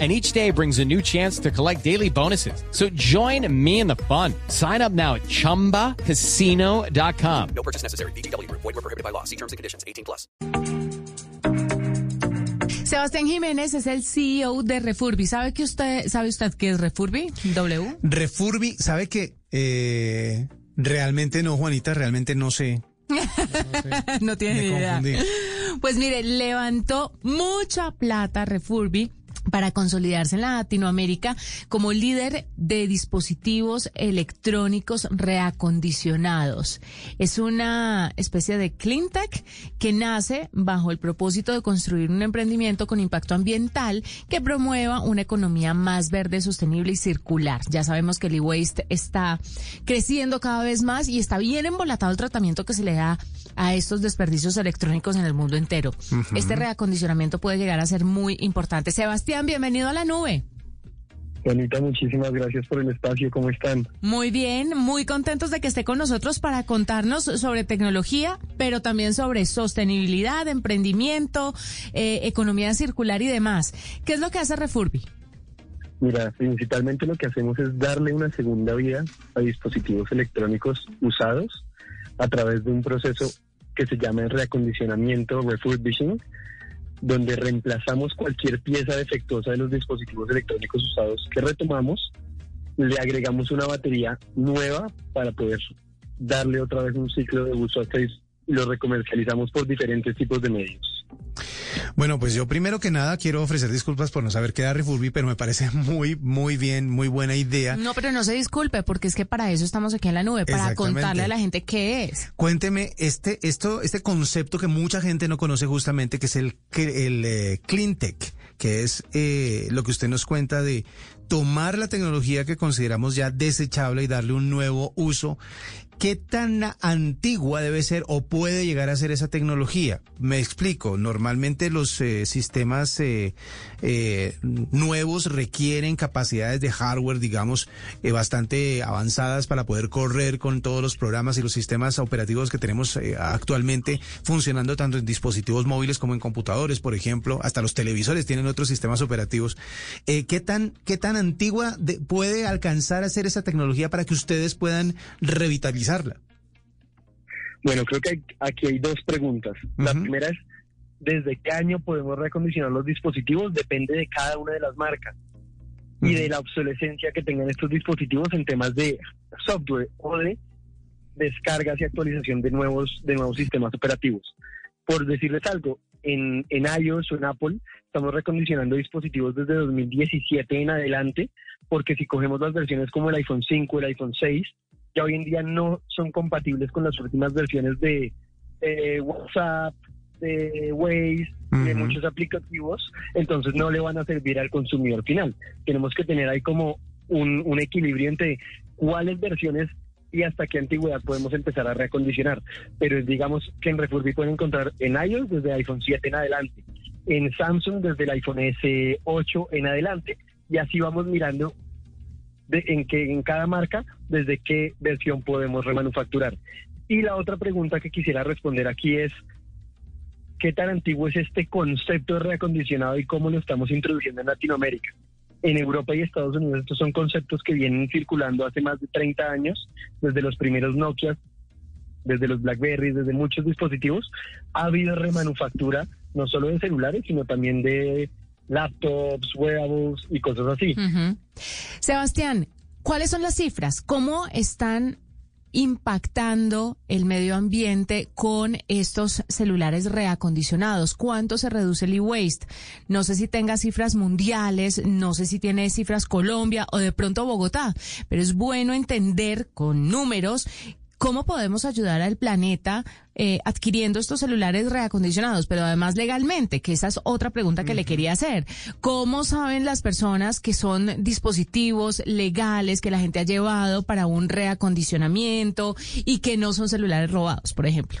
And each day brings a new chance to collect daily bonuses. So join me in the fun. Sign up now at ChumbaCasino.com. No purchase necessary. BGW. Void were prohibited by law. See terms and conditions. 18 plus. Sebastián Jiménez es el CEO de Refurbi. ¿Sabe que usted sabe usted qué es Refurbi? W. Refurbi, ¿sabe que eh, realmente no, Juanita, realmente no sé. no tiene ni idea. confundí. Pues mire, levantó mucha plata Refurbi para consolidarse en Latinoamérica como líder de dispositivos electrónicos reacondicionados. Es una especie de clean tech que nace bajo el propósito de construir un emprendimiento con impacto ambiental que promueva una economía más verde, sostenible y circular. Ya sabemos que el e-waste está creciendo cada vez más y está bien embolatado el tratamiento que se le da a estos desperdicios electrónicos en el mundo entero. Este reacondicionamiento puede llegar a ser muy importante. Sebastián, bienvenido a la nube. Juanita, muchísimas gracias por el espacio. ¿Cómo están? Muy bien, muy contentos de que esté con nosotros para contarnos sobre tecnología, pero también sobre sostenibilidad, emprendimiento, eh, economía circular y demás. ¿Qué es lo que hace Refurbi? Mira, principalmente lo que hacemos es darle una segunda vida a dispositivos electrónicos usados a través de un proceso que se llama el reacondicionamiento, refurbishing, donde reemplazamos cualquier pieza defectuosa de los dispositivos electrónicos usados que retomamos, le agregamos una batería nueva para poder darle otra vez un ciclo de uso hasta y lo recomercializamos por diferentes tipos de medios. Bueno, pues yo primero que nada quiero ofrecer disculpas por no saber qué era Refurbi, pero me parece muy, muy bien, muy buena idea. No, pero no se disculpe, porque es que para eso estamos aquí en la nube, para contarle a la gente qué es. Cuénteme este, esto, este concepto que mucha gente no conoce justamente, que es el, el eh, clean tech, que es eh, lo que usted nos cuenta de tomar la tecnología que consideramos ya desechable y darle un nuevo uso. ¿Qué tan antigua debe ser o puede llegar a ser esa tecnología? Me explico. Normalmente los eh, sistemas eh, eh, nuevos requieren capacidades de hardware, digamos, bastante avanzadas para poder correr con todos los programas y los sistemas operativos que tenemos actualmente funcionando tanto en dispositivos móviles como en computadores, por ejemplo. Hasta los televisores tienen otros sistemas operativos. ¿qué, tan, ¿Qué tan antigua de- puede alcanzar a ser esa tecnología para que ustedes puedan Bueno, creo que hay- aquí hay dos preguntas. La Ujú. primera es, ¿desde qué año podemos recondicionar los dispositivos? Depende de cada una de las marcas y Ujú. de la obsolescencia que tengan estos dispositivos en temas de software o de descargas y actualización de nuevos, de nuevos sistemas operativos. Por decirles algo, en, en iOS o en Apple estamos recondicionando dispositivos desde 2017 en adelante, porque si cogemos las versiones como el iPhone 5, el iPhone 6, ya hoy en día no son compatibles con las últimas versiones de eh, WhatsApp, de Waze, de Ujú. muchos aplicativos, entonces no le van a servir al consumidor final. Tenemos que tener ahí como un, un equilibrio entre cuáles versiones y hasta qué antigüedad podemos empezar a reacondicionar. Pero digamos que en Refurbi pueden encontrar en iOS desde iPhone 7 en adelante, en Samsung desde el iPhone S8 en adelante, y así vamos mirando de, en, que, en cada marca desde qué versión podemos remanufacturar. Y la otra pregunta que quisiera responder aquí es, ¿qué tan antiguo es este concepto de reacondicionado y cómo lo estamos introduciendo en Latinoamérica? En Europa y Estados Unidos estos son conceptos que vienen circulando hace más de 30 años, desde los primeros Nokia, desde los BlackBerry, desde muchos dispositivos. Ha habido remanufactura no solo de celulares, sino también de laptops, wearables y cosas así. Sebastián, ¿cuáles son las cifras? ¿Cómo están impactando el medio ambiente con estos celulares reacondicionados? ¿Cuánto se reduce el e-waste? No sé si tenga cifras mundiales, no sé si tiene cifras Colombia o de pronto Bogotá, pero es bueno entender con números cómo podemos ayudar al planeta eh, adquiriendo estos celulares reacondicionados, pero además legalmente, que esa es otra pregunta que le quería hacer. ¿Cómo saben las personas que son dispositivos legales que la gente ha llevado para un reacondicionamiento y que no son celulares robados, por ejemplo?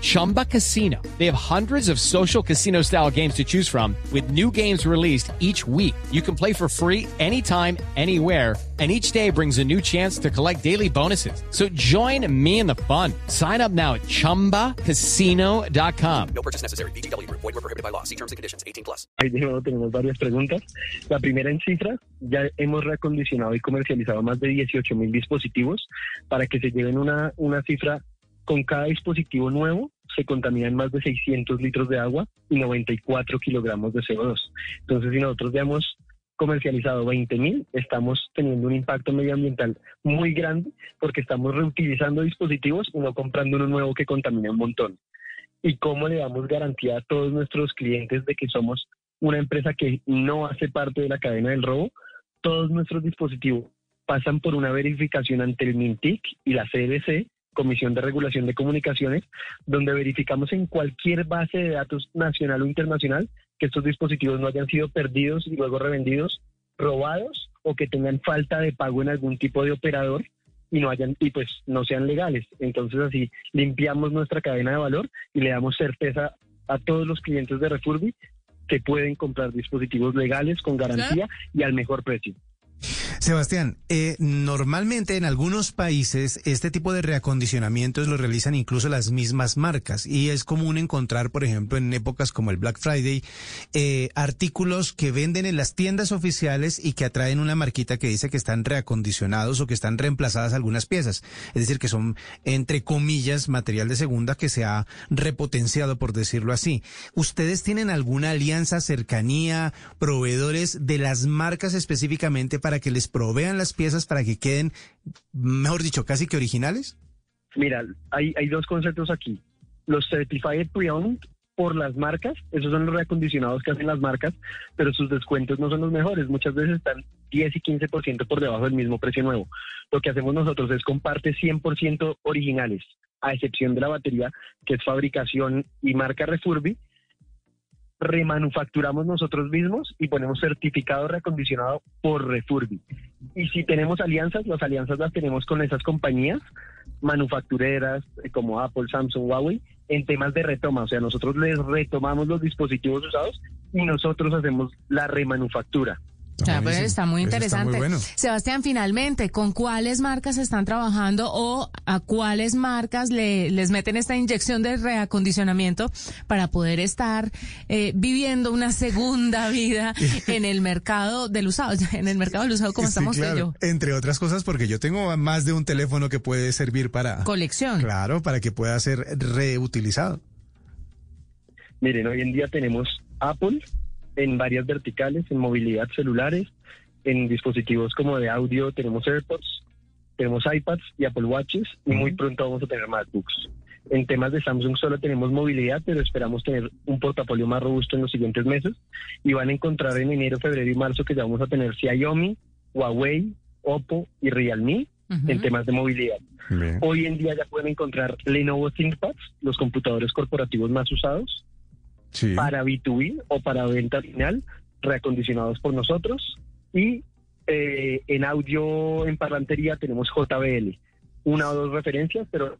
Chumba Casino. They have hundreds of social casino style games to choose from with new games released each week. You can play for free anytime, anywhere and each day brings a new chance to collect daily bonuses. So join me in the fun. Sign up now at ChumbaCasino.com. No purchase necessary. BGW. Void were prohibited by law. See terms and conditions. 18 plus. ahí de nuevo tenemos varias preguntas. La primera en cifras, ya hemos reacondicionado y comercializado más de 18 mil dispositivos para que se lleven una, una cifra con cada dispositivo nuevo se contaminan más de 600 litros de agua y 94 kilogramos de CO2. Entonces, si nosotros hemos comercializado 20 mil, estamos teniendo un impacto medioambiental muy grande porque estamos reutilizando dispositivos y no comprando uno nuevo que contamina un montón. ¿Y cómo le damos garantía a todos nuestros clientes de que somos una empresa que no hace parte de la cadena del robo? Todos nuestros dispositivos pasan por una verificación ante el MINTIC y la CDC, Comisión de Regulación de Comunicaciones, donde verificamos en cualquier base de datos nacional o internacional que estos dispositivos no hayan sido perdidos y luego revendidos, robados o que tengan falta de pago en algún tipo de operador y no hayan y pues no sean legales. Entonces así limpiamos nuestra cadena de valor y le damos certeza a todos los clientes de Refurbi que pueden comprar dispositivos legales con garantía y al mejor precio. Sebastián, eh, normalmente en algunos países este tipo de reacondicionamientos lo realizan incluso las mismas marcas y es común encontrar, por ejemplo, en épocas como el Black Friday, eh, artículos que venden en las tiendas oficiales y que atraen una marquita que dice que están reacondicionados o que están reemplazadas algunas piezas. Es decir, que son, entre comillas, material de segunda que se ha repotenciado, por decirlo así. ¿Ustedes tienen alguna alianza, cercanía, proveedores de las marcas específicamente para que les provean las piezas para que queden, mejor dicho, casi que originales? Mira, hay, hay dos conceptos aquí. Los Certified Pre-Owned por las marcas, esos son los reacondicionados que hacen las marcas, pero sus descuentos no son los mejores. Muchas veces están 10 y 15% por debajo del mismo precio nuevo. Lo que hacemos nosotros es comparte 100% originales, a excepción de la batería, que es fabricación y marca Refurbi, remanufacturamos nosotros mismos y ponemos certificado reacondicionado por Refurbi. Y si tenemos alianzas, las alianzas las tenemos con esas compañías manufactureras eh, como Apple, Samsung, Huawei, en temas de retoma. O sea, nosotros les retomamos los dispositivos usados y nosotros hacemos la remanufactura. Pues está muy Eso está muy interesante. bueno. Sebastián, finalmente, ¿con cuáles marcas están trabajando o a cuáles marcas le, les meten esta inyección de reacondicionamiento para poder estar eh, viviendo una segunda vida en el mercado del usado, en el mercado del usado como Sí, estamos claro. yo? Entre otras cosas, porque yo tengo más de un teléfono que puede servir para... Colección. Claro, para que pueda ser reutilizado. Miren, hoy en día tenemos Apple en varias verticales, en movilidad celulares, en dispositivos como de audio, tenemos AirPods, tenemos iPads y Apple Watches y muy pronto vamos a tener MacBooks. En temas de Samsung solo tenemos movilidad, pero esperamos tener un portafolio más robusto en los siguientes meses y van a encontrar en enero, febrero y marzo que ya vamos a tener Xiaomi, Huawei, Oppo y Realme Ujú. en temas de movilidad. Bien. Hoy en día ya pueden encontrar Lenovo ThinkPads, los computadores corporativos más usados, Para B2B o para venta final, reacondicionados por nosotros. Y eh, en audio, en parlantería, tenemos JBL. Una o dos referencias, pero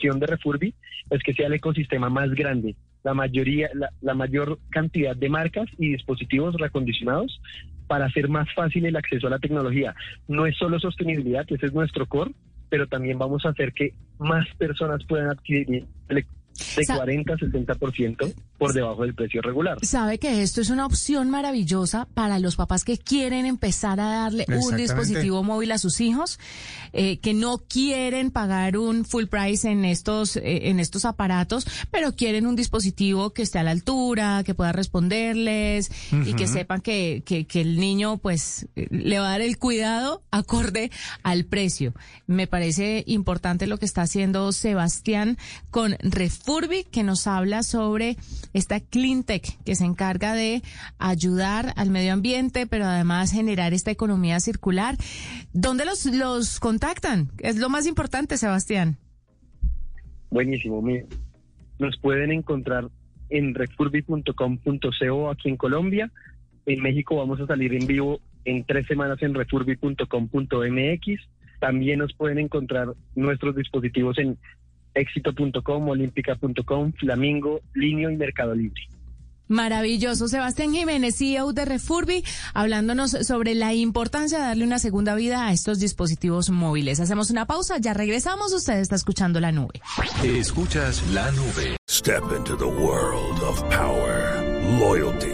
la de Refurbi es que sea el ecosistema más grande. La mayoría, la, mayor cantidad de marcas y dispositivos reacondicionados para hacer más fácil el acceso a la tecnología. No es solo sostenibilidad, ese es nuestro core, pero también vamos a hacer que más personas puedan adquirir de Sa- 40 a 60% por debajo del precio regular. Sabe que esto es una opción maravillosa para los papás que quieren empezar a darle un dispositivo móvil a sus hijos, eh, que no quieren pagar un full price en estos eh, en estos aparatos, pero quieren un dispositivo que esté a la altura, que pueda responderles y que sepan que, que, que el niño pues le va a dar el cuidado acorde al precio. Me parece importante lo que está haciendo Sebastián con Refurbi, que nos habla sobre esta cleantech que se encarga de ayudar al medio ambiente, pero además generar esta economía circular. ¿Dónde los, los contactan? Es lo más importante, Sebastián. Buenísimo. Nos pueden encontrar en refurbi.com.co aquí en Colombia. En México vamos a salir en vivo en tres semanas en refurbi.com.mx. También nos pueden encontrar nuestros dispositivos en éxito.com, olímpica.com, Flamingo, Linio y Mercado Libre. Maravilloso. Sebastián Jiménez, CEO de Refurbi, hablándonos sobre la importancia de darle una segunda vida a estos dispositivos móviles. Hacemos una pausa, ya regresamos. Usted está escuchando la nube. Escuchas la nube. Step into the world of power, loyalty,